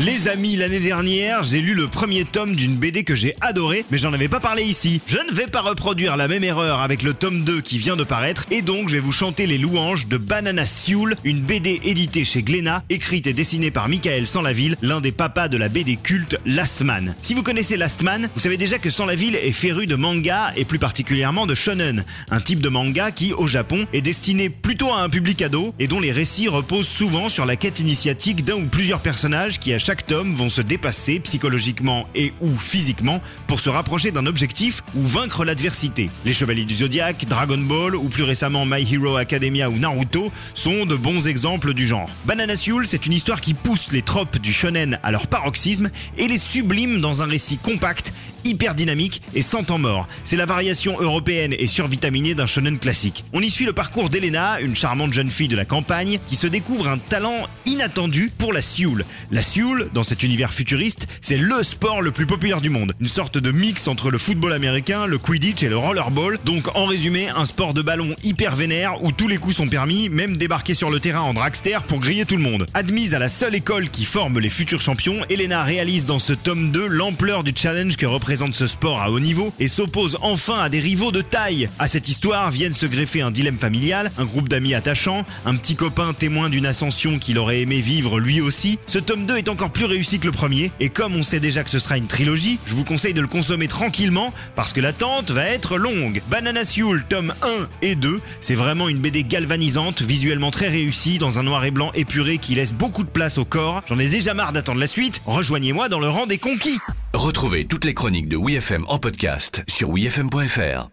Les amis, l'année dernière, j'ai lu le premier tome d'une BD que j'ai adoré, mais j'en avais pas parlé ici. Je ne vais pas reproduire la même erreur avec le tome 2 qui vient de paraître, et donc je vais vous chanter les louanges de Banana Sewell, une BD éditée chez Glénat, écrite et dessinée par Michael Sanlaville, l'un des papas de la BD culte Last Man. Si vous connaissez Last Man, vous savez déjà que Sanlaville est féru de manga, et plus particulièrement de shonen, un type de manga qui, au Japon, est destiné plutôt à un public ado, et dont les récits reposent souvent sur la quête initiatique d'un ou plusieurs personnages qui, à chaque tome vont se dépasser psychologiquement et ou physiquement pour se rapprocher d'un objectif ou vaincre l'adversité. Les Chevaliers du Zodiaque, Dragon Ball ou plus récemment My Hero Academia ou Naruto sont de bons exemples du genre. Banana Sewell, c'est une histoire qui pousse les tropes du shonen à leur paroxysme et les sublime dans un récit compact hyper dynamique et sans temps mort. C'est la variation européenne et survitaminée d'un shonen classique. On y suit le parcours d'Elena, une charmante jeune fille de la campagne, qui se découvre un talent inattendu pour la Sioule. La Sioule, dans cet univers futuriste, c'est le sport le plus populaire du monde. Une sorte de mix entre le football américain, le Quidditch et le rollerball. Donc en résumé, un sport de ballon hyper vénère où tous les coups sont permis, même débarquer sur le terrain en dragster pour griller tout le monde. Admise à la seule école qui forme les futurs champions, Elena réalise dans ce tome 2 l'ampleur du challenge que représente de ce sport à haut niveau et s'oppose enfin à des rivaux de taille. À cette histoire viennent se greffer un dilemme familial, un groupe d'amis attachants, un petit copain témoin d'une ascension qu'il aurait aimé vivre lui aussi. Ce tome 2 est encore plus réussi que le premier et comme on sait déjà que ce sera une trilogie, je vous conseille de le consommer tranquillement parce que l'attente va être longue. Banana Sewell tome 1 et 2, c'est vraiment une BD galvanisante, visuellement très réussie dans un noir et blanc épuré qui laisse beaucoup de place au corps. J'en ai déjà marre d'attendre la suite. Rejoignez-moi dans le rang des conquis. Retrouvez toutes les chroniques de WeFM en podcast sur wefm.fr.